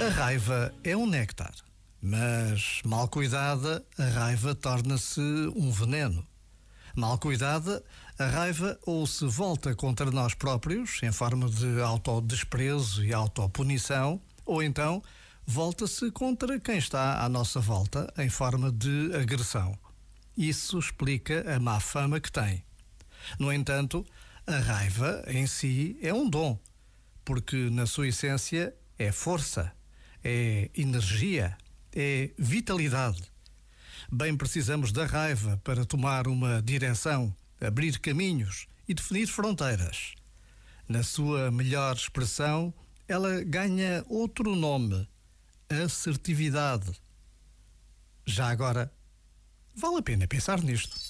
A raiva é um néctar, mas mal cuidada, a raiva torna-se um veneno. Mal cuidada, a raiva ou se volta contra nós próprios, em forma de autodesprezo e autopunição, ou então volta-se contra quem está à nossa volta, em forma de agressão. Isso explica a má fama que tem. No entanto, a raiva em si é um dom, porque na sua essência é força, é energia, é vitalidade. Bem precisamos da raiva para tomar uma direção, abrir caminhos e definir fronteiras. Na sua melhor expressão, ela ganha outro nome: assertividade. Já agora, vale a pena pensar nisto.